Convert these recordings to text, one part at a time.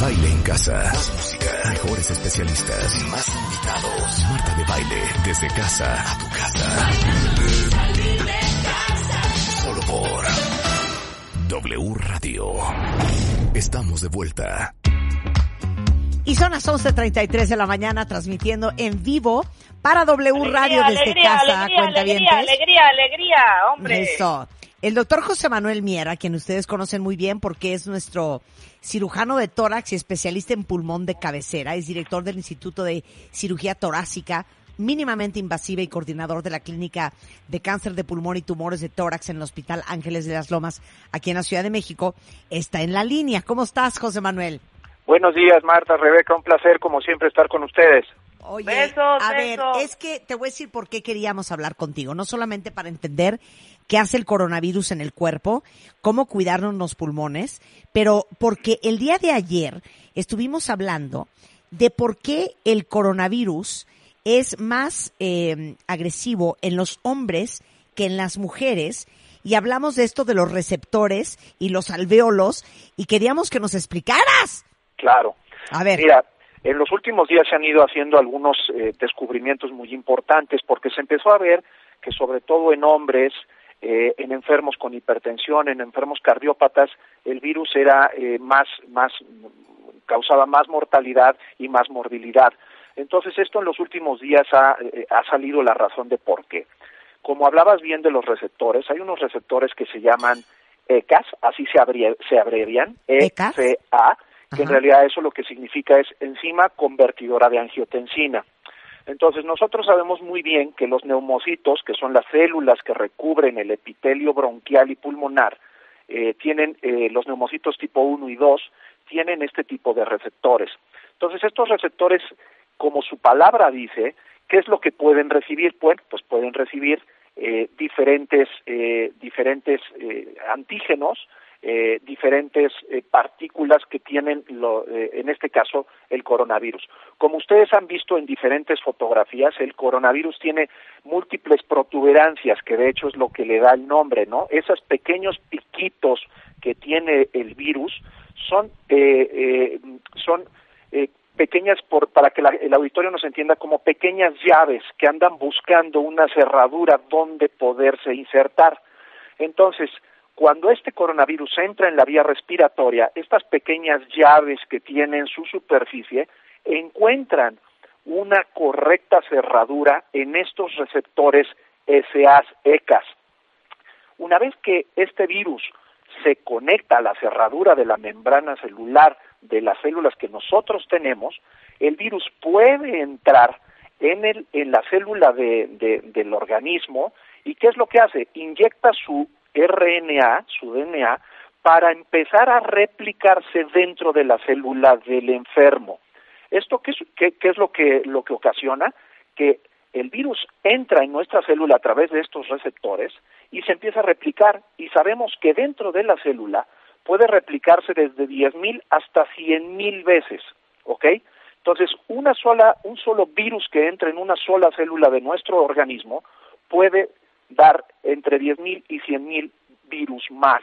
baile en casa. Más música. Mejores especialistas. Más invitados. Marta de baile. Desde casa a tu casa. Solo por W Radio. Estamos de vuelta. Y son las 11.33 de la mañana transmitiendo en vivo para W Alegría, Radio desde alegría, casa, alegría, cuentavientes. alegría, alegría, alegría, hombre. Eso. El doctor José Manuel Miera, quien ustedes conocen muy bien porque es nuestro cirujano de tórax y especialista en pulmón de cabecera, es director del Instituto de Cirugía Torácica mínimamente invasiva y coordinador de la Clínica de Cáncer de Pulmón y Tumores de Tórax en el Hospital Ángeles de las Lomas, aquí en la Ciudad de México, está en la línea. ¿Cómo estás, José Manuel? Buenos días, Marta, Rebeca, un placer como siempre estar con ustedes. Oye, Besos, a ver, es que te voy a decir por qué queríamos hablar contigo, no solamente para entender qué hace el coronavirus en el cuerpo, cómo cuidarnos los pulmones, pero porque el día de ayer estuvimos hablando de por qué el coronavirus es más eh, agresivo en los hombres que en las mujeres y hablamos de esto de los receptores y los alvéolos y queríamos que nos explicaras. Claro. A ver. Mira, en los últimos días se han ido haciendo algunos eh, descubrimientos muy importantes porque se empezó a ver que sobre todo en hombres, eh, en enfermos con hipertensión, en enfermos cardiópatas, el virus era eh, más, más, causaba más mortalidad y más morbilidad. Entonces esto en los últimos días ha, eh, ha salido la razón de por qué. Como hablabas bien de los receptores, hay unos receptores que se llaman ECAS, así se, abrie- se abrevian, ¿ECAS? ECA, que en realidad eso lo que significa es enzima convertidora de angiotensina. Entonces, nosotros sabemos muy bien que los neumocitos, que son las células que recubren el epitelio bronquial y pulmonar, eh, tienen eh, los neumocitos tipo 1 y 2, tienen este tipo de receptores. Entonces, estos receptores, como su palabra dice, ¿qué es lo que pueden recibir? Bueno, pues pueden recibir eh, diferentes, eh, diferentes eh, antígenos, eh, diferentes eh, partículas que tienen, lo, eh, en este caso, el coronavirus. Como ustedes han visto en diferentes fotografías, el coronavirus tiene múltiples protuberancias, que de hecho es lo que le da el nombre, ¿no? Esos pequeños piquitos que tiene el virus son, eh, eh, son eh, pequeñas, por, para que la- el auditorio nos entienda, como pequeñas llaves que andan buscando una cerradura donde poderse insertar. Entonces, cuando este coronavirus entra en la vía respiratoria, estas pequeñas llaves que tiene en su superficie encuentran una correcta cerradura en estos receptores SAs ECAS. Una vez que este virus se conecta a la cerradura de la membrana celular de las células que nosotros tenemos, el virus puede entrar en, el, en la célula de- de- del organismo y ¿qué es lo que hace? Inyecta su RNA, su DNA, para empezar a replicarse dentro de la célula del enfermo. ¿Esto qué es, lo, que, lo que ocasiona? Que el virus entra en nuestra célula a través de estos receptores y se empieza a replicar y sabemos que dentro de la célula puede replicarse desde 10.000 hasta 100.000 veces, ¿ok? Entonces, una sola, un solo virus que entre en una sola célula de nuestro organismo puede dar entre 10.000 y 100.000 virus más.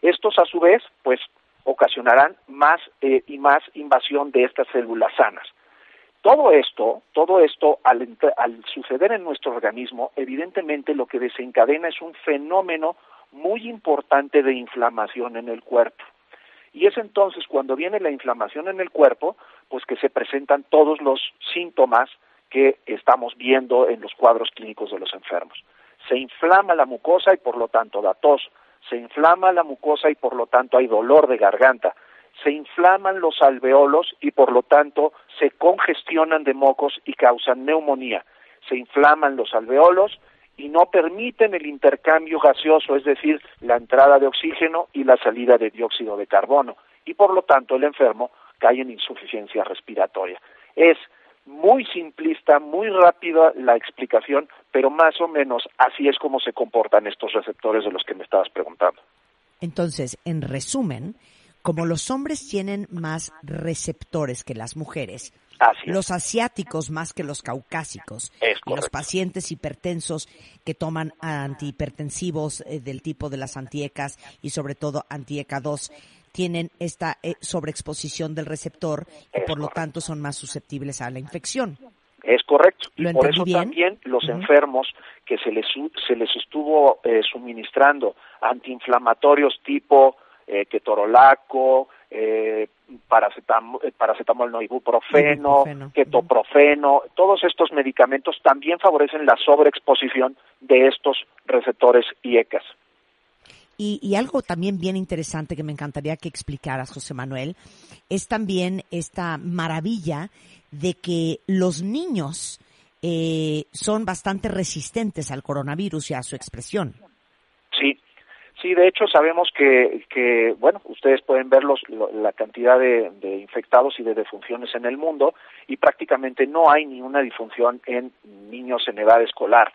Estos, a su vez, pues, ocasionarán más eh, y más invasión de estas células sanas. Todo esto, todo esto al, suceder en nuestro organismo, evidentemente lo que desencadena es un fenómeno muy importante de inflamación en el cuerpo. Y es entonces cuando viene la inflamación en el cuerpo, pues que se presentan todos los síntomas que estamos viendo en los cuadros clínicos de los enfermos. Se inflama la mucosa y por lo tanto da tos, se inflama la mucosa y por lo tanto hay dolor de garganta, se inflaman los alveolos y por lo tanto se congestionan de mocos y causan neumonía. Se inflaman los alveolos y no permiten el intercambio gaseoso, es decir, la entrada de oxígeno y la salida de dióxido de carbono, y por lo tanto el enfermo cae en insuficiencia respiratoria. Es muy simplista, muy rápida la explicación, pero más o menos así es como se comportan estos receptores de los que me estabas preguntando. Entonces, en resumen, como los hombres tienen más receptores que las mujeres, los asiáticos más que los caucásicos, y los pacientes hipertensos que toman antihipertensivos eh, del tipo de las antiecas y sobre todo antieca 2, tienen esta eh, sobreexposición del receptor y por lo tanto son más susceptibles a la infección. Es correcto. Y por eso también los enfermos que se les, se les estuvo eh, suministrando antiinflamatorios tipo eh, ketorolaco, eh, paracetamol, eh, paracetamol no ibuprofeno, ketoprofeno, todos estos medicamentos también favorecen la sobreexposición de estos receptores IECAS. Y, y, algo también bien interesante que me encantaría que explicaras, José Manuel, es también esta maravilla de que los niños eh, son bastante resistentes al coronavirus y a su expresión. Sí, sí, de hecho sabemos que, que bueno, ustedes pueden ver los, la cantidad de, de, infectados y de defunciones en el mundo y prácticamente no hay ni una difunción en niños en edad escolar.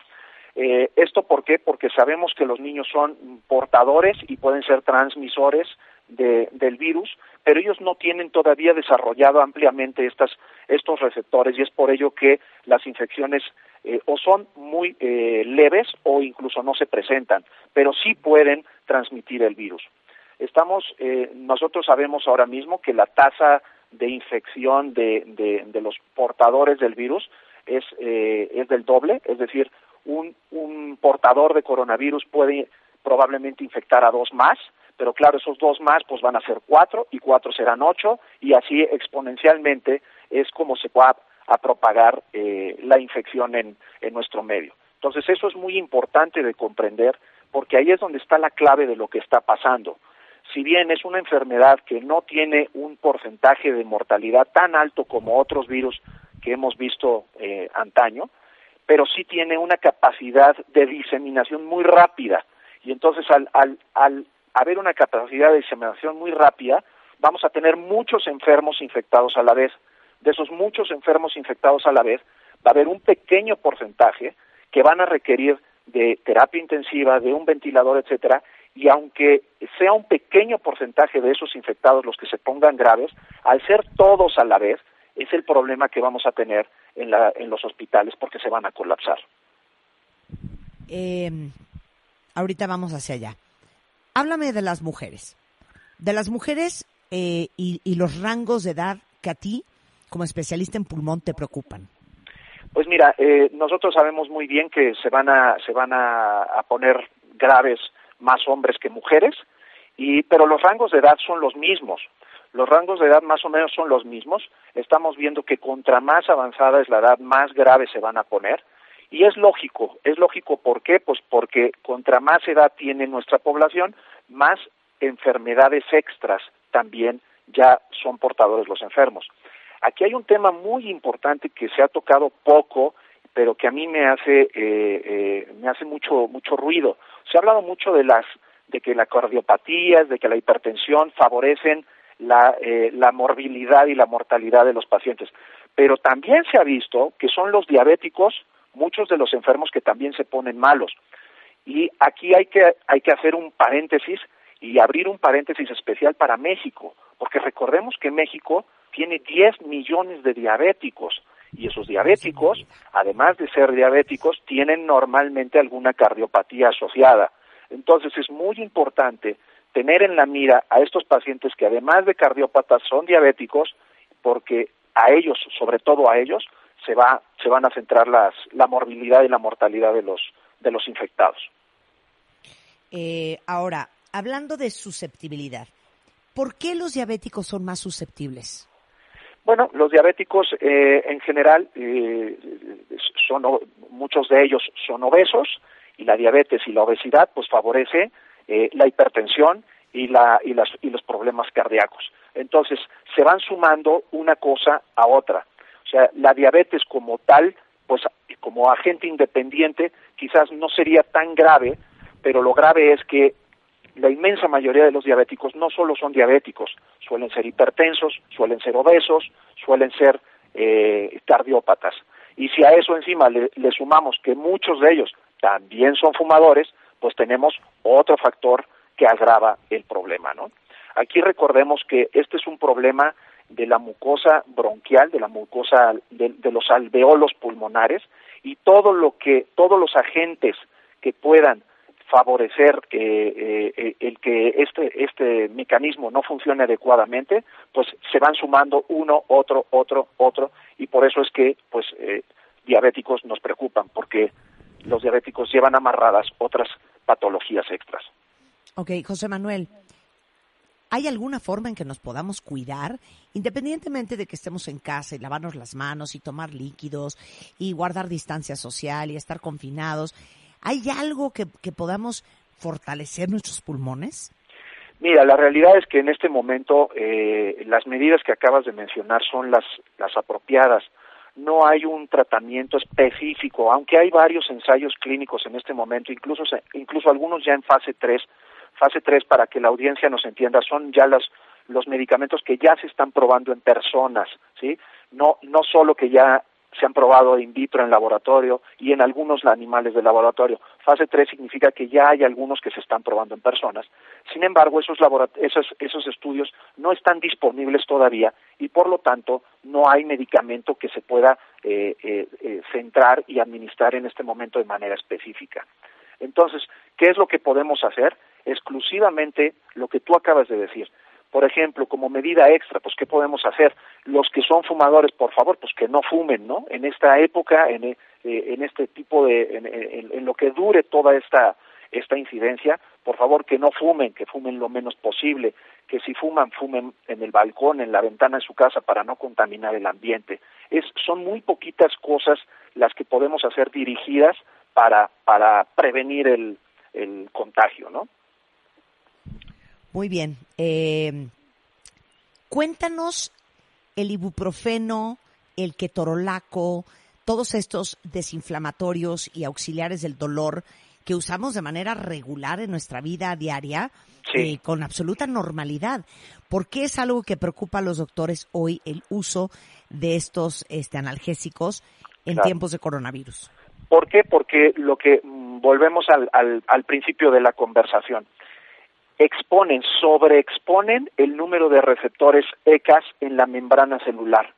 Eh, ¿Esto por qué? Porque sabemos que los niños son portadores y pueden ser transmisores de, del virus, pero ellos no tienen todavía desarrollado ampliamente estas, estos receptores y es por ello que las infecciones eh, o son muy eh, leves o incluso no se presentan, pero sí pueden transmitir el virus. Estamos, eh, nosotros sabemos ahora mismo que la tasa de infección de, de, de los portadores del virus es, eh, es del doble, es decir, un, un portador de coronavirus puede probablemente infectar a dos más, pero claro, esos dos más pues van a ser cuatro y cuatro serán ocho y así exponencialmente es como se va a propagar eh, la infección en, en nuestro medio. Entonces eso es muy importante de comprender porque ahí es donde está la clave de lo que está pasando. Si bien es una enfermedad que no tiene un porcentaje de mortalidad tan alto como otros virus que hemos visto eh, antaño, pero sí tiene una capacidad de diseminación muy rápida. Y entonces al, al, al haber una capacidad de diseminación muy rápida, vamos a tener muchos enfermos infectados a la vez. De esos muchos enfermos infectados a la vez, va a haber un pequeño porcentaje que van a requerir de terapia intensiva, de un ventilador, etcétera, y aunque sea un pequeño porcentaje de esos infectados los que se pongan graves, al ser todos a la vez, es el problema que vamos a tener en, la, en los hospitales porque se van a colapsar. Eh, ahorita vamos hacia allá háblame de las mujeres. De las mujeres eh, y, y, los rangos de edad que a ti, como especialista en pulmón, te preocupan. Pues mira, eh, nosotros sabemos muy bien que se van a se van a, a, poner graves más hombres que mujeres, y pero los rangos de edad son los mismos. Los rangos de edad más o menos son los mismos. Estamos viendo que contra más avanzada es la edad, más graves se van a poner. Y es lógico, es lógico, ¿por qué? Pues porque contra más edad tiene nuestra población, más enfermedades extras también ya son portadores los enfermos. Aquí hay un tema muy importante que se ha tocado poco, pero que a mí me hace eh, eh, me hace mucho mucho ruido. Se ha hablado mucho de las de que la cardiopatía, de que la hipertensión favorecen la, eh, la morbilidad y la mortalidad de los pacientes, pero también se ha visto que son los diabéticos muchos de los enfermos que también se ponen malos. Y aquí hay que, hay que hacer un paréntesis y abrir un paréntesis especial para México, porque recordemos que México tiene 10 millones de diabéticos y esos diabéticos, además de ser diabéticos, tienen normalmente alguna cardiopatía asociada. Entonces es muy importante tener en la mira a estos pacientes que además de cardiópatas son diabéticos, porque a ellos, sobre todo a ellos, se va se van a centrar las, la morbilidad y la mortalidad de los de los infectados. Eh, ahora, hablando de susceptibilidad, ¿por qué los diabéticos son más susceptibles? Bueno, los diabéticos eh, en general eh, son muchos de ellos son obesos y la diabetes y la obesidad pues favorece eh, la hipertensión y la y las y los problemas cardíacos. Entonces se van sumando una cosa a otra. O sea, la diabetes como tal, pues como agente independiente, quizás no sería tan grave, pero lo grave es que la inmensa mayoría de los diabéticos no solo son diabéticos, suelen ser hipertensos, suelen ser obesos, suelen ser eh, cardiópatas. Y si a eso encima le, le sumamos que muchos de ellos también son fumadores, pues tenemos otro factor que agrava el problema, ¿no? Aquí recordemos que este es un problema de la mucosa bronquial, de la mucosa de, de, los alveolos pulmonares y todo lo que todos los agentes que puedan favorecer eh, eh, el que este, este mecanismo no funcione adecuadamente, pues se van sumando uno, otro, otro, otro, y por eso es que pues eh, diabéticos nos preocupan, porque los diabéticos llevan amarradas otras patologías extras. Ok, José Manuel, ¿Hay alguna forma en que nos podamos cuidar, independientemente de que estemos en casa y lavarnos las manos y tomar líquidos y guardar distancia social y estar confinados? ¿Hay algo que, podamos fortalecer nuestros pulmones? Mira, la realidad es que en este momento eh, las medidas que acabas de mencionar son las, las apropiadas. No hay un tratamiento específico, aunque hay varios ensayos clínicos en este momento, incluso, incluso algunos ya en fase 3, fase 3 para que la audiencia nos entienda, son ya los, los medicamentos que ya se están probando en personas, ¿sí? No, no solo que ya se han probado in vitro en laboratorio y en algunos animales de laboratorio. Fase 3 significa que ya hay algunos que se están probando en personas. Sin embargo, esos, esos, esos estudios no están disponibles todavía y por lo tanto no hay medicamento que se pueda eh, eh, eh centrar y administrar en este momento de manera específica. Entonces, ¿qué es lo que podemos hacer? exclusivamente lo que tú acabas de decir. Por ejemplo, como medida extra, pues ¿qué podemos hacer? Los que son fumadores, por favor, pues que no fumen, ¿no? En esta época, en, eh, en este tipo de, en, en, lo que dure toda esta, esta incidencia, por favor que no fumen, que fumen lo menos posible, que si fuman, fumen en el balcón, en la ventana de su casa para no contaminar el ambiente. Es, son muy poquitas cosas las que podemos hacer dirigidas para, para prevenir el, el contagio, ¿no? Muy bien. Eh, cuéntanos el ibuprofeno, el ketorolaco, todos estos desinflamatorios y auxiliares del dolor que usamos de manera regular en nuestra vida diaria eh, con absoluta normalidad. ¿Por qué es algo que preocupa a los doctores hoy el uso de estos este, analgésicos en tiempos de coronavirus? ¿Por qué? Porque lo que mm, volvemos al, al, al principio de la conversación exponen, sobreexponen el número de receptores ECAS en la membrana celular.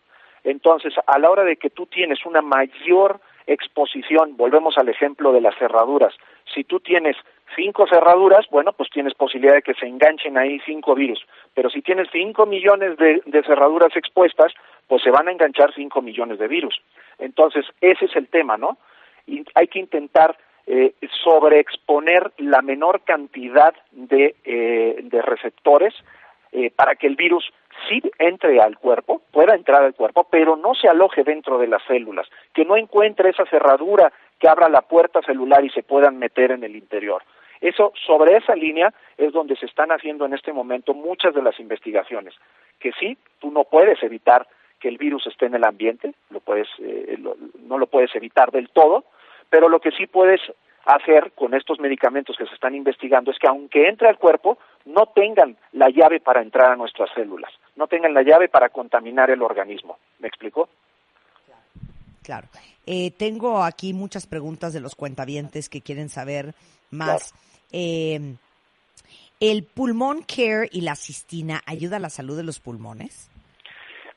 Entonces, a la hora de que tú tienes una mayor exposición, volvemos al ejemplo de las cerraduras, si tú tienes cinco cerraduras, bueno, pues tienes posibilidad de que se enganchen ahí cinco virus, pero si tienes cinco millones de, cerraduras expuestas, pues se van a enganchar cinco millones de virus. Entonces, ese es el tema, ¿no? Y hay que intentar eh, sobreexponer la menor cantidad de, eh, receptores eh, para que el virus sí entre al cuerpo, pueda entrar al cuerpo, pero no se aloje dentro de las células, que no encuentre esa cerradura que abra la puerta celular y se puedan meter en el interior. Eso, sobre esa línea es donde se están haciendo en este momento muchas de las investigaciones, que sí, tú no puedes evitar que el virus esté en el ambiente, lo puedes, eh, no lo puedes evitar del todo, pero lo que sí puedes hacer con estos medicamentos que se están investigando es que aunque entre al cuerpo, no tengan la llave para entrar a nuestras células, no tengan la llave para contaminar el organismo. ¿Me explico? Claro. Eh, tengo aquí muchas preguntas de los cuentavientes que quieren saber más. Eh, ¿El pulmón care y la cistina ayuda a la salud de los pulmones?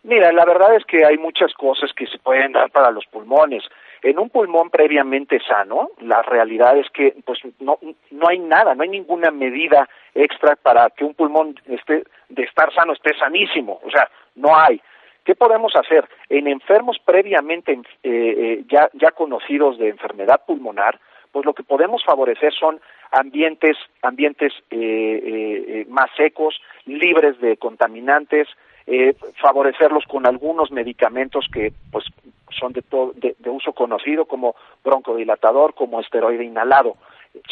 Mira, la verdad es que hay muchas cosas que se pueden dar para los pulmones. En un pulmón previamente sano, la realidad es que pues no, no hay nada, no hay ninguna medida extra para que un pulmón esté, de estar sano esté sanísimo, o sea, no hay. ¿Qué podemos hacer? En enfermos previamente eh, eh, ya, ya conocidos de enfermedad pulmonar, pues lo que podemos favorecer son ambientes, ambientes eh, más secos, libres de contaminantes, favorecerlos con algunos medicamentos que pues son de, de, uso conocido como broncodilatador, como esteroide inhalado.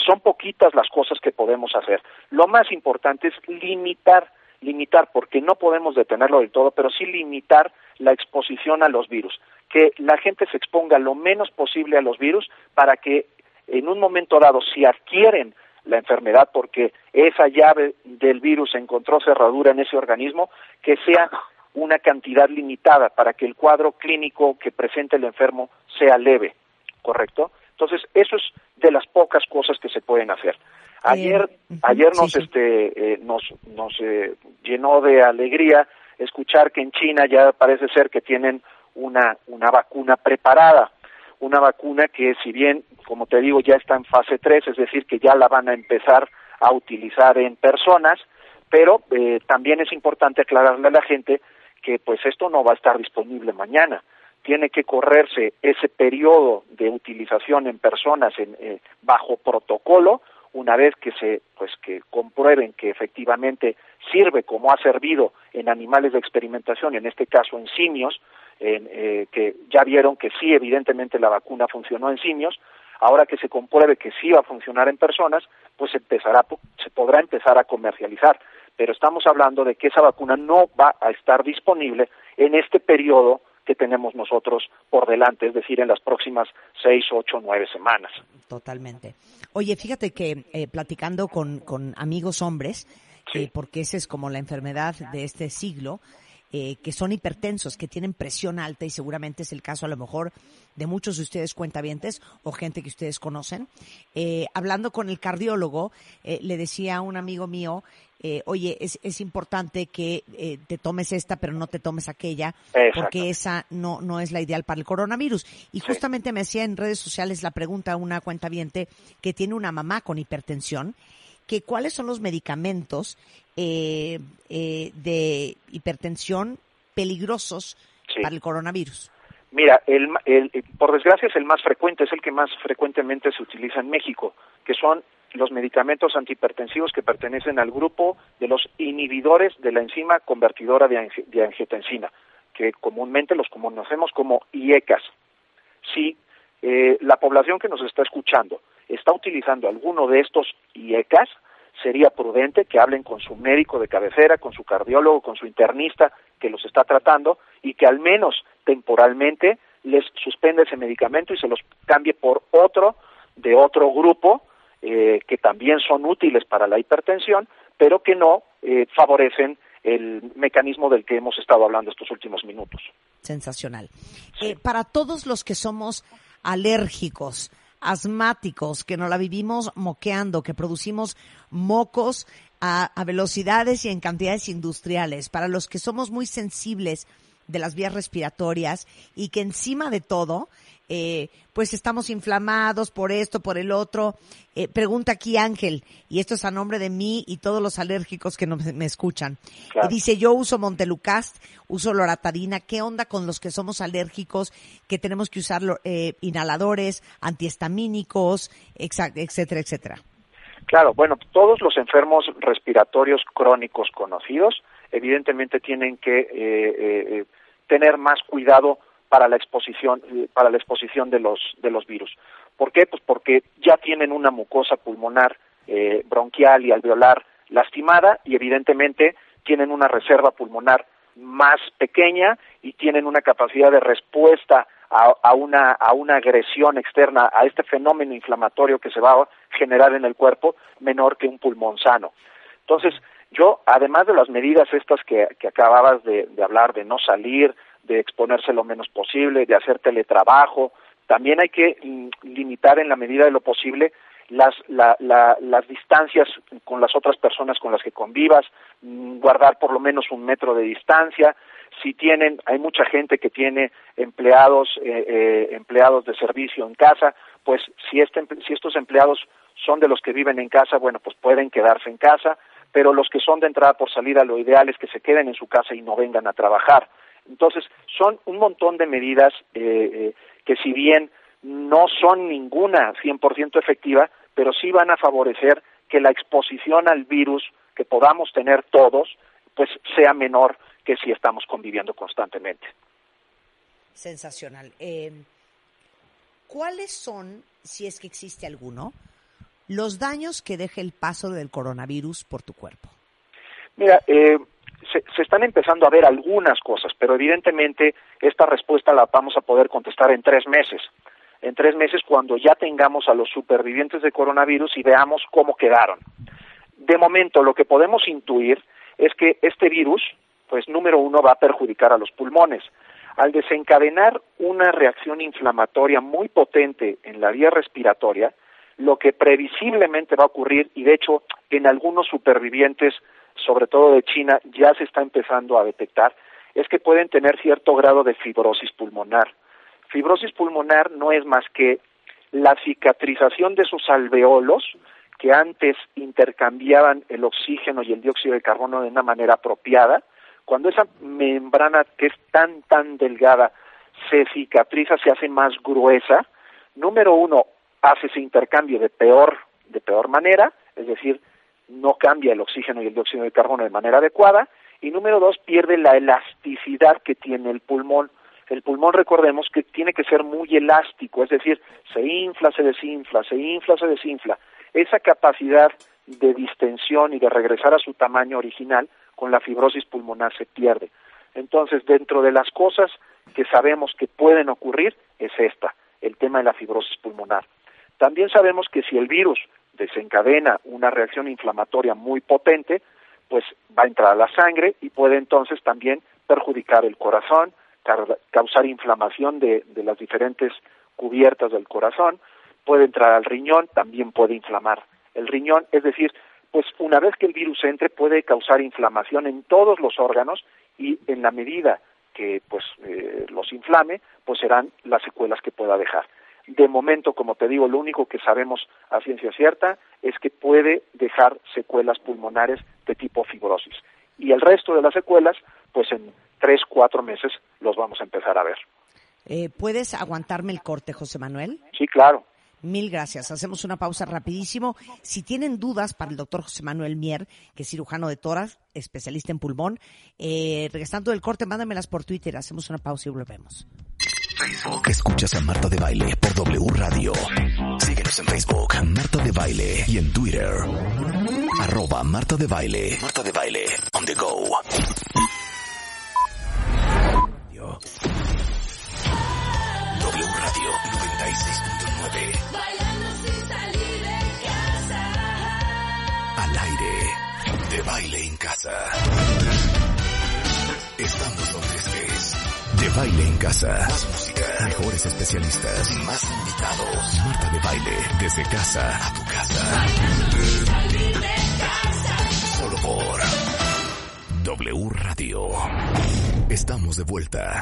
Son poquitas las cosas que podemos hacer. Lo más importante es limitar, limitar, porque no podemos detenerlo del todo, pero sí limitar la exposición a los virus. Que la gente se exponga lo menos posible a los virus para que en un momento dado, si adquieren la enfermedad porque esa llave del virus encontró cerradura en ese organismo, que sea una cantidad limitada para que el cuadro clínico que presente el enfermo sea leve, ¿correcto? Entonces, eso es de las pocas cosas que se pueden hacer. Ayer, ayer nos, este, eh, nos, nos eh, llenó de alegría escuchar que en China ya parece ser que tienen una, una vacuna preparada. Una vacuna que si bien, como te digo, ya está en fase 3, es decir, que ya la van a empezar a utilizar en personas, pero eh, también es importante aclararle a la gente que pues esto no va a estar disponible mañana. Tiene que correrse ese periodo de utilización en personas en, eh, bajo protocolo una vez que se pues que comprueben que efectivamente sirve como ha servido en animales de experimentación, en este caso en simios, eh, que ya vieron que sí evidentemente la vacuna funcionó en simios, ahora que se compruebe que sí va a funcionar en personas, pues empezará se podrá empezar a comercializar, pero estamos hablando de que esa vacuna no va a estar disponible en este periodo que tenemos nosotros por delante, es decir, en las próximas seis, ocho, nueve semanas. Totalmente. Oye, fíjate que eh, platicando con, con, amigos hombres, eh, porque esa es como la enfermedad de este siglo, eh, que son hipertensos, que tienen presión alta y seguramente es el caso a lo mejor de muchos de ustedes cuentavientes o gente que ustedes conocen. Eh, hablando con el cardiólogo, eh, le decía a un amigo mío, eh, oye, es, es importante que eh, te tomes esta, pero no te tomes aquella, porque esa no, no es la ideal para el coronavirus. Y justamente me hacía en redes sociales la pregunta a una cuentaviente que tiene una mamá con hipertensión que cuáles son los medicamentos eh, eh, de hipertensión peligrosos para el coronavirus. Mira, el, por desgracia es el más frecuente, es el que más frecuentemente se utiliza en México, que son los medicamentos antihipertensivos que pertenecen al grupo de los inhibidores de la enzima convertidora de, angiotensina, que comúnmente los conocemos como IECAS. Si eh, la población que nos está escuchando está utilizando alguno de estos IECAS, sería prudente que hablen con su médico de cabecera, con su cardiólogo, con su internista que los está tratando y que al menos temporalmente les suspenda ese medicamento y se los cambie por otro de otro grupo eh, que también son útiles para la hipertensión, pero que no eh, favorecen el mecanismo del que hemos estado hablando estos últimos minutos. Sensacional. Eh, para todos los que somos alérgicos asmáticos, que nos la vivimos moqueando, que producimos mocos a, a velocidades y en cantidades industriales, para los que somos muy sensibles de las vías respiratorias y que encima de todo eh, pues estamos inflamados por esto, por el otro. Eh, pregunta aquí Ángel, y esto es a nombre de mí y todos los alérgicos que no me, escuchan. dice, yo uso Montelucast, uso loratadina, ¿qué onda con los que somos alérgicos, que tenemos que usar eh, inhaladores, antihistamínicos, etcétera, etcétera? Claro, bueno, todos los enfermos respiratorios crónicos conocidos evidentemente tienen que tener más cuidado para la exposición eh, para la exposición de los de los virus. ¿Por qué? Pues porque ya tienen una mucosa pulmonar eh, bronquial y alveolar lastimada y evidentemente tienen una reserva pulmonar más pequeña y tienen una capacidad de respuesta a, a, una, a una agresión externa, a este fenómeno inflamatorio que se va a generar en el cuerpo menor que un pulmón sano. Entonces, yo, además de las medidas estas que, que acababas de, de hablar, de no salir, de exponerse lo menos posible, de hacer teletrabajo. También hay que mm, limitar en la medida de lo posible las, las distancias con las otras personas con las que convivas, mm, guardar por lo menos un metro de distancia. Si tienen, hay mucha gente que tiene empleados, eh, eh, empleados de servicio en casa, pues si, este, si estos empleados son de los que viven en casa, bueno, pues pueden quedarse en casa, pero los que son de entrada por salida, lo ideal es que se queden en su casa y no vengan a trabajar. Entonces, son un montón de medidas eh, eh, que si bien no son ninguna 100% efectiva, pero sí van a favorecer que la exposición al virus que podamos tener todos, pues sea menor que si estamos conviviendo constantemente. Sensacional. Eh, ¿Cuáles son, si es que existe alguno, los daños que deja el paso del coronavirus por tu cuerpo? Mira, eh, se, están empezando a ver algunas cosas, pero evidentemente esta respuesta la vamos a poder contestar en tres meses. En tres meses cuando ya tengamos a los supervivientes de coronavirus y veamos cómo quedaron. De momento, lo que podemos intuir es que este virus, pues número uno, va a perjudicar a los pulmones. Al desencadenar una reacción inflamatoria muy potente en la vía respiratoria, lo que previsiblemente va a ocurrir, y de hecho en algunos supervivientes sobre todo de China, ya se está empezando a detectar, es que pueden tener cierto grado de fibrosis pulmonar. Fibrosis pulmonar no es más que la cicatrización de sus alveolos que antes intercambiaban el oxígeno y el dióxido de carbono de una manera apropiada, cuando esa membrana que es tan, tan delgada se cicatriza, se hace más gruesa, número uno, hace ese intercambio de peor, de peor manera, es decir, no cambia el oxígeno y el dióxido de carbono de manera adecuada, y número dos, pierde la elasticidad que tiene el pulmón. El pulmón, recordemos que tiene que ser muy elástico, es decir, se infla, se desinfla, se infla, se desinfla. Esa capacidad de distensión y de regresar a su tamaño original con la fibrosis pulmonar se pierde. Entonces, dentro de las cosas que sabemos que pueden ocurrir es esta, el tema de la fibrosis pulmonar. También sabemos que si el virus desencadena una reacción inflamatoria muy potente, pues va a entrar a la sangre y puede entonces también perjudicar el corazón, causar inflamación de, las diferentes cubiertas del corazón, puede entrar al riñón, también puede inflamar el riñón, es decir, pues una vez que el virus entre puede causar inflamación en todos los órganos y en la medida que pues eh, los inflame, pues serán las secuelas que pueda dejar. De momento, como te digo, lo único que sabemos a ciencia cierta es que puede dejar secuelas pulmonares de tipo fibrosis. Y el resto de las secuelas, pues en tres, cuatro meses los vamos a empezar a ver. Eh, ¿Puedes aguantarme el corte, José Manuel? Sí, claro. Mil gracias. Hacemos una pausa rapidísimo. Si tienen dudas para el doctor José Manuel Mier, que es cirujano de toras, especialista en pulmón, eh, regresando del corte, mándamelas por Twitter. Hacemos una pausa y volvemos. Facebook. Escuchas a Marta de Baile por W Radio. Síguenos en Facebook, Marta de Baile. Y en Twitter, arroba Marta de Baile. Marta de Baile, on the go. W Radio 96.9. Al aire, de baile en casa. Estamos donde estés. De baile en casa. Mejores especialistas. Más invitados. Marta de baile. Desde casa a tu casa. Solo por W Radio. Estamos de vuelta.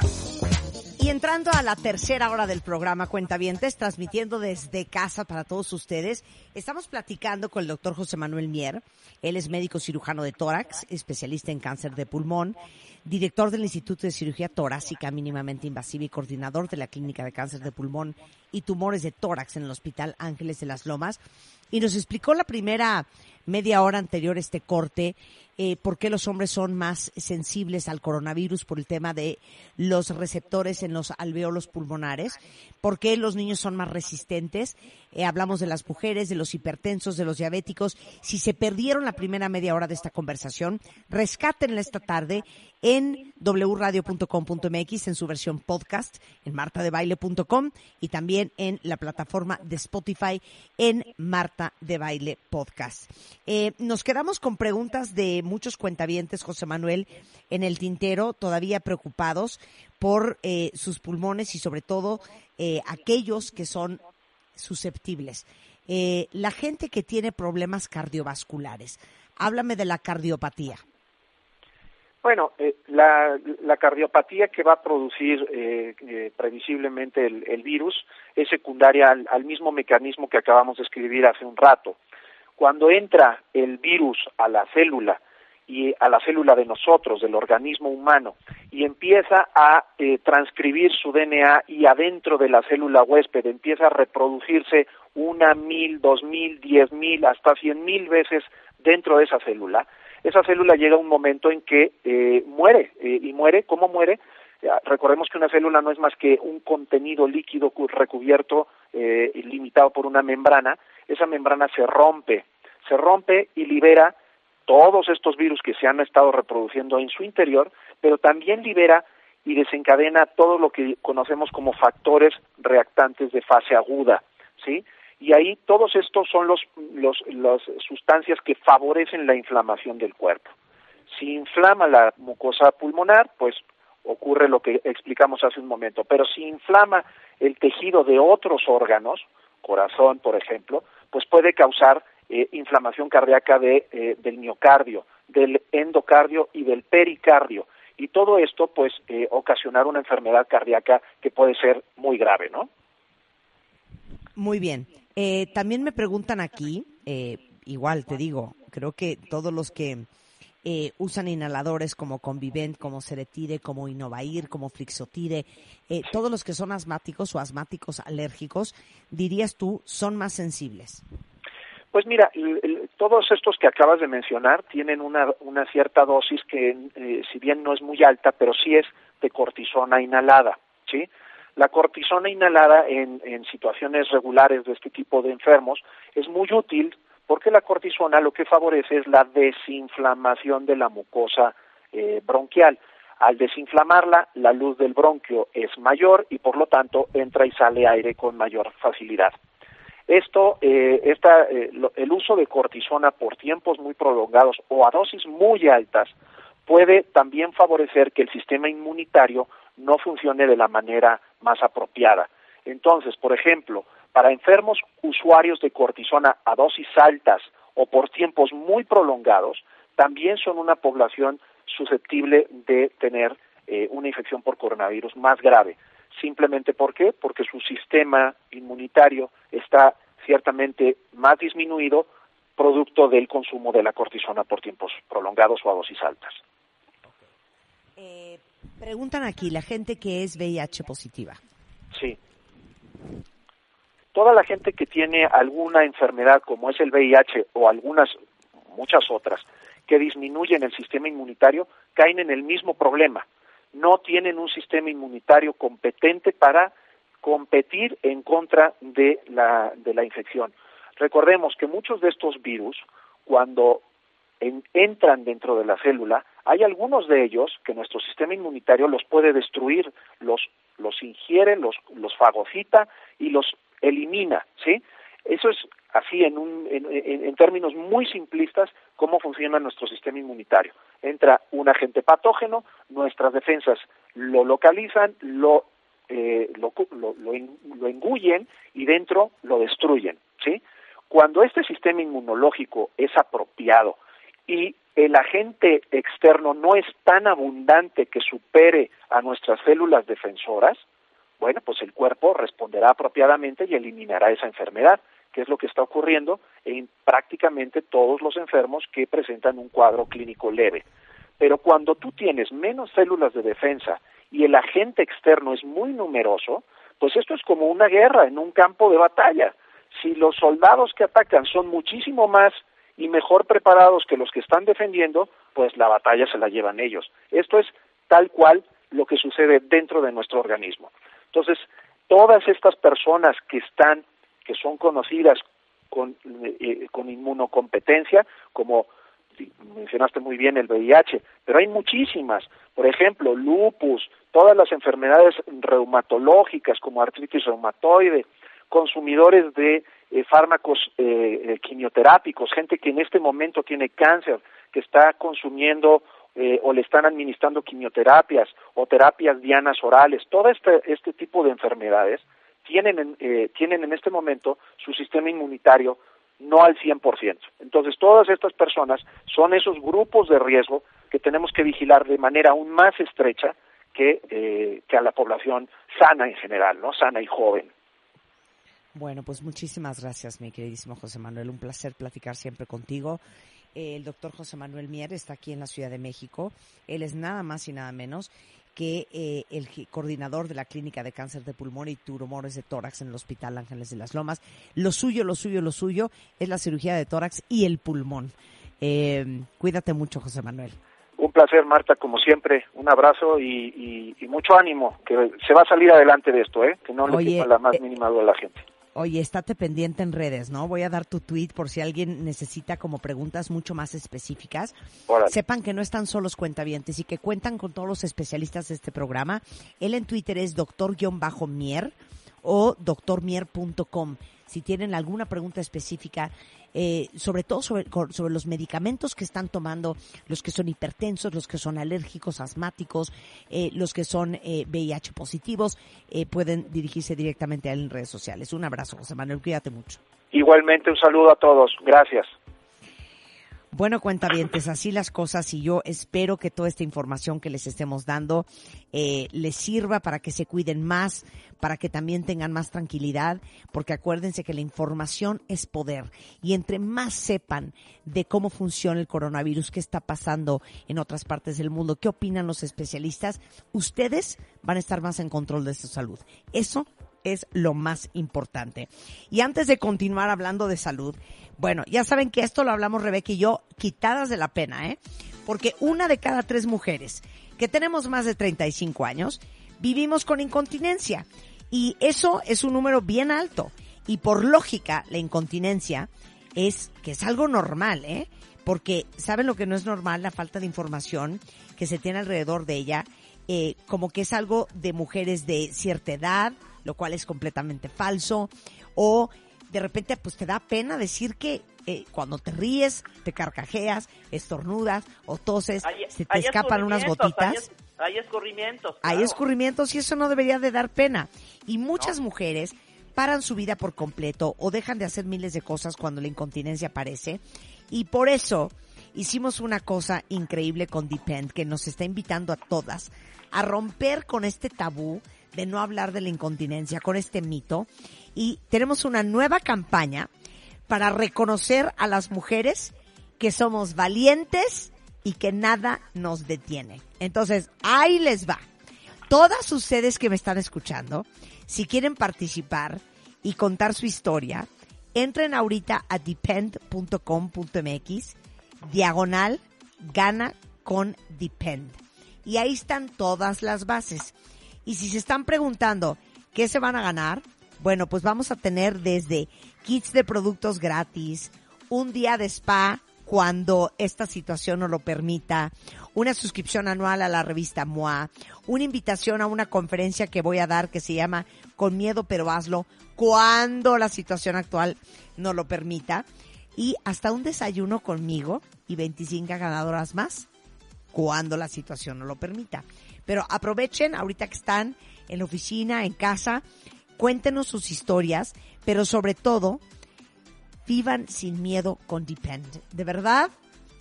Y entrando a la tercera hora del programa Cuentavientes, transmitiendo desde casa para todos ustedes, estamos platicando con el doctor José Manuel Mier. Él es médico cirujano de tórax, especialista en cáncer de pulmón, director del Instituto de Cirugía Torácica Mínimamente Invasiva y coordinador de la Clínica de Cáncer de Pulmón y Tumores de Tórax en el Hospital Ángeles de las Lomas. Y nos explicó la primera media hora anterior este corte eh, por qué los hombres son más sensibles al coronavirus por el tema de los receptores en los alveolos pulmonares, por qué los niños son más resistentes. Eh, hablamos de las mujeres, de los hipertensos, de los diabéticos. Si se perdieron la primera media hora de esta conversación, rescátenla esta tarde en wradio.com.mx en su versión podcast, en martadebaile.com y también en la plataforma de Spotify en Marta de Baile Podcast. Eh, nos quedamos con preguntas de muchos cuentavientes, José Manuel, en el tintero, todavía preocupados por eh, sus pulmones y sobre todo eh, aquellos que son susceptibles. Eh, la gente que tiene problemas cardiovasculares. Háblame de la cardiopatía. Bueno, eh, la, cardiopatía que va a producir eh, eh, previsiblemente el, el, virus es secundaria al, al, mismo mecanismo que acabamos de escribir hace un rato. Cuando entra el virus a la célula y a la célula de nosotros, del organismo humano, y empieza a eh, transcribir su DNA y adentro de la célula huésped empieza a reproducirse una, mil, dos mil, diez mil, hasta cien mil veces dentro de esa célula, esa célula llega a un momento en que eh, muere. Eh, ¿Y muere? ¿Cómo muere? recordemos que una célula no es más que un contenido líquido recubierto, eh, limitado por una membrana. Esa membrana se rompe, se rompe y libera todos estos virus que se han estado reproduciendo en su interior, pero también libera y desencadena todo lo que conocemos como factores reactantes de fase aguda, ¿sí? y ahí todos estos son los, los, las sustancias que favorecen la inflamación del cuerpo. Si inflama la mucosa pulmonar, pues ocurre lo que explicamos hace un momento, pero si inflama el tejido de otros órganos, corazón, por ejemplo, pues puede causar eh, inflamación cardíaca de, eh, del miocardio, del endocardio y del pericardio. y todo esto pues eh, ocasionar una enfermedad cardíaca que puede ser muy grave, ¿no? Muy bien. Eh, también me preguntan aquí, eh, igual te digo, creo que todos los que eh, usan inhaladores como Convivent, como Ceretire, como Innovair, como Flixotire, eh, todos los que son asmáticos o asmáticos alérgicos, dirías tú, son más sensibles. Pues mira, todos estos que acabas de mencionar tienen una, cierta dosis que, eh, si bien no es muy alta, pero sí es de cortisona inhalada, ¿sí? La cortisona inhalada en, en situaciones regulares de este tipo de enfermos es muy útil porque la cortisona lo que favorece es la desinflamación de la mucosa eh, bronquial. Al desinflamarla, la luz del bronquio es mayor y por lo tanto entra y sale aire con mayor facilidad. Esto, eh, esta, eh, lo- el uso de cortisona por tiempos muy prolongados o a dosis muy altas puede también favorecer que el sistema inmunitario no funcione de la manera más apropiada. Entonces, por ejemplo, para enfermos usuarios de cortisona a dosis altas o por tiempos muy prolongados, también son una población susceptible de tener eh, una infección por coronavirus más grave. Simplemente ¿por qué? Porque su sistema inmunitario está ciertamente más disminuido producto del consumo de la cortisona por tiempos prolongados o a dosis altas. Eh, preguntan aquí, la gente que es VIH positiva. Sí. Toda la gente que tiene alguna enfermedad como es el VIH o algunas, muchas otras, que disminuyen el sistema inmunitario, caen en el mismo problema. No tienen un sistema inmunitario competente para competir en contra de la, de la infección. Recordemos que muchos de estos virus, cuando en- entran dentro de la célula, hay algunos de ellos que nuestro sistema inmunitario los puede destruir, los, los ingiere, los, los fagocita y los elimina, ¿sí? Eso es así en, un, en, en- términos muy simplistas cómo funciona nuestro sistema inmunitario. Entra un agente patógeno, nuestras defensas lo localizan, lo, eh, lo, lo, lo engullen y dentro lo destruyen, ¿sí? Cuando este sistema inmunológico es apropiado y el agente externo no es tan abundante que supere a nuestras células defensoras, bueno, pues el cuerpo responderá apropiadamente y eliminará esa enfermedad, que es lo que está ocurriendo en prácticamente todos los enfermos que presentan un cuadro clínico leve. Pero cuando tú tienes menos células de defensa y el agente externo es muy numeroso, pues esto es como una guerra en un campo de batalla. Si los soldados que atacan son muchísimo más y mejor preparados que los que están defendiendo, pues la batalla se la llevan ellos. Esto es tal cual lo que sucede dentro de nuestro organismo. Entonces, todas estas personas que están, que son conocidas con, eh, con inmunocompetencia, como mencionaste muy bien el VIH, pero hay muchísimas. Por ejemplo, lupus, todas las enfermedades reumatológicas como artritis reumatoide, consumidores de eh, fármacos eh, eh, quimioterápicos, gente que en este momento tiene cáncer, que está consumiendo eh, o le están administrando quimioterapias o terapias dianas orales, todo este, este tipo de enfermedades tienen en, eh, tienen en este momento su sistema inmunitario no al 100%. Entonces, todas estas personas son esos grupos de riesgo que tenemos que vigilar de manera aún más estrecha que, eh, que a la población sana en general, ¿no? Sana y joven. Bueno, pues muchísimas gracias, mi queridísimo José Manuel. Un placer platicar siempre contigo. El doctor José Manuel Mier está aquí en la Ciudad de México. Él es nada más y nada menos que eh, el coordinador de la Clínica de Cáncer de Pulmón y Tumores de Tórax en el Hospital Ángeles de las Lomas. Lo suyo, lo suyo, lo suyo es la cirugía de tórax y el pulmón. Eh, cuídate mucho, José Manuel. Un placer, Marta, como siempre. Un abrazo y, y- y mucho ánimo, que se va a salir adelante de esto, ¿eh? Que no le Oye, la más eh, mínima duda a la gente. Oye, estate pendiente en redes, ¿no? Voy a dar tu tweet por si alguien necesita como preguntas mucho más específicas. Órale. Sepan que no están solos cuentavientes y que cuentan con todos los especialistas de este programa. Él en Twitter es doctor-mier o doctormier.com. Si tienen alguna pregunta específica, eh, sobre todo sobre, sobre los medicamentos que están tomando, los que son hipertensos, los que son alérgicos, asmáticos, eh, los que son eh, VIH positivos, eh, pueden dirigirse directamente a él en redes sociales. Un abrazo, José Manuel, cuídate mucho. Igualmente, un saludo a todos. Gracias. Bueno, cuentavientes, así las cosas y yo espero que toda esta información que les estemos dando eh, les sirva para que se cuiden más, para que también tengan más tranquilidad, porque acuérdense que la información es poder y entre más sepan de cómo funciona el coronavirus, qué está pasando en otras partes del mundo, qué opinan los especialistas, ustedes van a estar más en control de su salud. Eso es lo más importante. Y antes de continuar hablando de salud, bueno, ya saben que esto lo hablamos Rebeca y yo quitadas de la pena, ¿eh? Porque una de cada tres mujeres que tenemos más de 35 años vivimos con incontinencia. Y eso es un número bien alto. Y por lógica, la incontinencia es que es algo normal, ¿eh? Porque saben lo que no es normal, la falta de información que se tiene alrededor de ella, eh, como que es algo de mujeres de cierta edad, lo cual es completamente falso, o de repente pues te da pena decir que eh, cuando te ríes, te carcajeas, estornudas o toses, se te escapan unas gotitas. Hay, escurrimientos. Hay escurrimientos y eso no debería de dar pena. Y muchas mujeres paran su vida por completo o dejan de hacer miles de cosas cuando la incontinencia aparece. Y por eso hicimos una cosa increíble con Depend que nos está invitando a todas a romper con este tabú de no hablar de la incontinencia, con este mito. Y tenemos una nueva campaña para reconocer a las mujeres que somos valientes y que nada nos detiene. Entonces, ahí les va. Todas ustedes que me están escuchando, si quieren participar y contar su historia, entren ahorita a depend.com.mx, diagonal, gana con Depend. Y ahí están todas las bases. Y si se están preguntando qué se van a ganar, bueno, pues vamos a tener desde kits de productos gratis, un día de spa cuando esta situación nos lo permita, una suscripción anual a la revista MOA, una invitación a una conferencia que voy a dar que se llama Con miedo pero hazlo cuando la situación actual nos lo permita y hasta un desayuno conmigo y 25 ganadoras más cuando la situación nos lo permita. Pero aprovechen ahorita que están en la oficina, en casa, cuéntenos sus historias, pero sobre todo, vivan sin miedo con Depend. De verdad,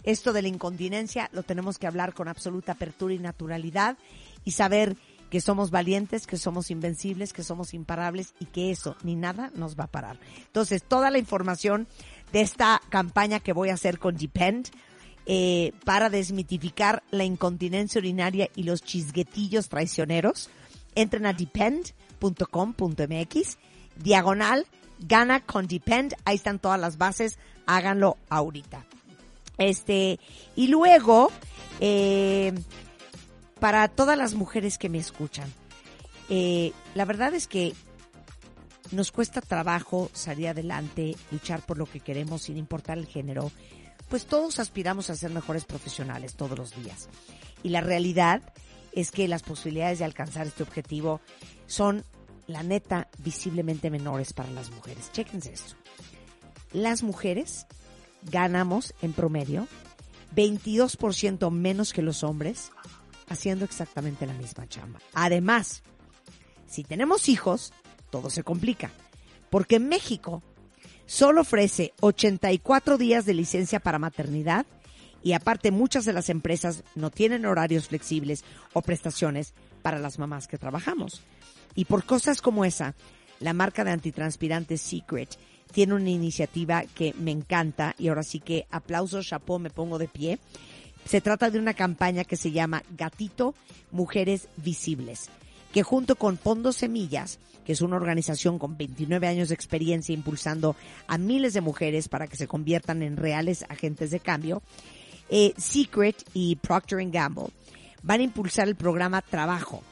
esto de la incontinencia lo tenemos que hablar con absoluta apertura y naturalidad y saber que somos valientes, que somos invencibles, que somos imparables y que eso ni nada nos va a parar. Entonces, toda la información de esta campaña que voy a hacer con Depend eh, para desmitificar la incontinencia urinaria y los chisguetillos traicioneros, entren a depend.com.mx, diagonal, gana con Depend, ahí están todas las bases, háganlo ahorita. Este, y luego, eh, para todas las mujeres que me escuchan, eh, la verdad es que nos cuesta trabajo salir adelante, luchar por lo que queremos sin importar el género pues todos aspiramos a ser mejores profesionales todos los días. Y la realidad es que las posibilidades de alcanzar este objetivo son, la neta, visiblemente menores para las mujeres. Chéquense esto. Las mujeres ganamos en promedio 22% menos que los hombres haciendo exactamente la misma chamba. Además, si tenemos hijos, todo se complica. Porque en México solo ofrece 84 días de licencia para maternidad y aparte muchas de las empresas no tienen horarios flexibles o prestaciones para las mamás que trabajamos. Y por cosas como esa, la marca de antitranspirantes Secret tiene una iniciativa que me encanta y ahora sí que aplauso, chapó, me pongo de pie. Se trata de una campaña que se llama Gatito Mujeres Visibles, que junto con Fondo Semillas que es una organización con 29 años de experiencia impulsando a miles de mujeres para que se conviertan en reales agentes de cambio, eh, Secret y Procter Gamble van a impulsar el programa Trabajo,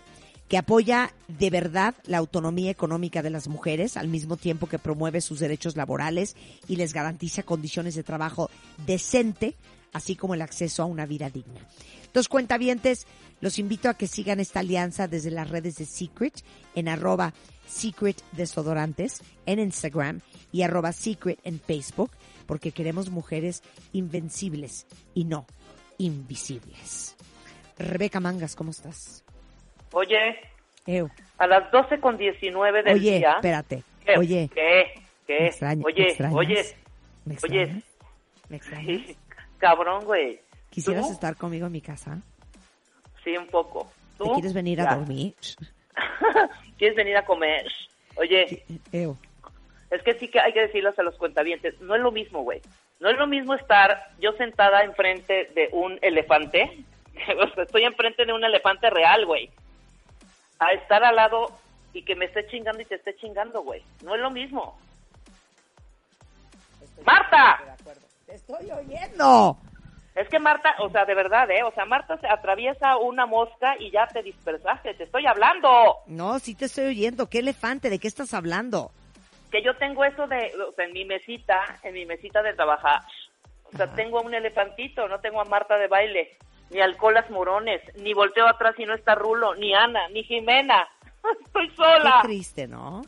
que apoya de verdad la autonomía económica de las mujeres al mismo tiempo que promueve sus derechos laborales y les garantiza condiciones de trabajo decente, así como el acceso a una vida digna. Entonces, cuentavientes, los invito a que sigan esta alianza desde las redes de Secret en arroba Secret Desodorantes en Instagram y arroba Secret en Facebook, porque queremos mujeres invencibles y no invisibles. Rebeca Mangas, ¿cómo estás? Oye, a las 12 con 19 del oye, día. espérate. ¿Qué? Oye, ¿Qué? ¿Qué? Extraña, oye, oye, ¿Me oye. ¿Me extrañas? cabrón, güey. ¿Quisieras estar conmigo en mi casa? Sí, un poco. ¿Te quieres venir a dormir? ¿Quieres venir a comer? Oye, es que sí que hay que decirles a los cuentavientes, no es lo mismo, güey. No es lo mismo estar yo sentada enfrente de un elefante, estoy enfrente de un elefante real, güey, a estar al lado y que me esté chingando y te esté chingando, güey. No es lo mismo. ¡Marta! ¡Te estoy oyendo! Es que Marta, o sea, de verdad, ¿eh? O sea, Marta se atraviesa una mosca y ya te dispersaste. Te estoy hablando. No, sí te estoy oyendo. ¿Qué elefante? ¿De qué estás hablando? Que yo tengo eso de, o sea, en mi mesita, en mi mesita de trabajar. O sea, tengo a un elefantito, no tengo a Marta de baile, ni alcoholas morones, ni volteo atrás y no está Rulo, ni Ana, ni Jimena. Estoy sola. Qué triste, ¿no?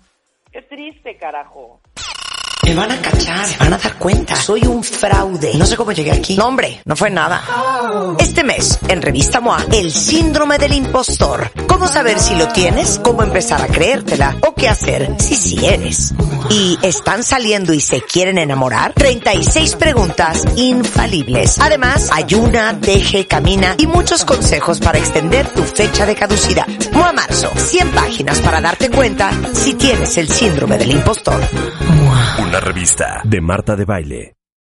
Qué triste, carajo. Me van a cachar, se van a dar cuenta. Soy un fraude. No sé cómo llegué aquí. No, hombre, no fue nada. Este mes, en Revista MOA, el síndrome del impostor. ¿Cómo saber si lo tienes? ¿Cómo empezar a creértela? ¿O qué hacer si sí eres? ¿Y están saliendo y se quieren enamorar? 36 preguntas infalibles. Además, ayuna, deje, camina y muchos consejos para extender tu fecha de caducidad. MOA Marzo, 100 páginas para darte cuenta si tienes el síndrome del impostor. Una revista de Marta de Baile.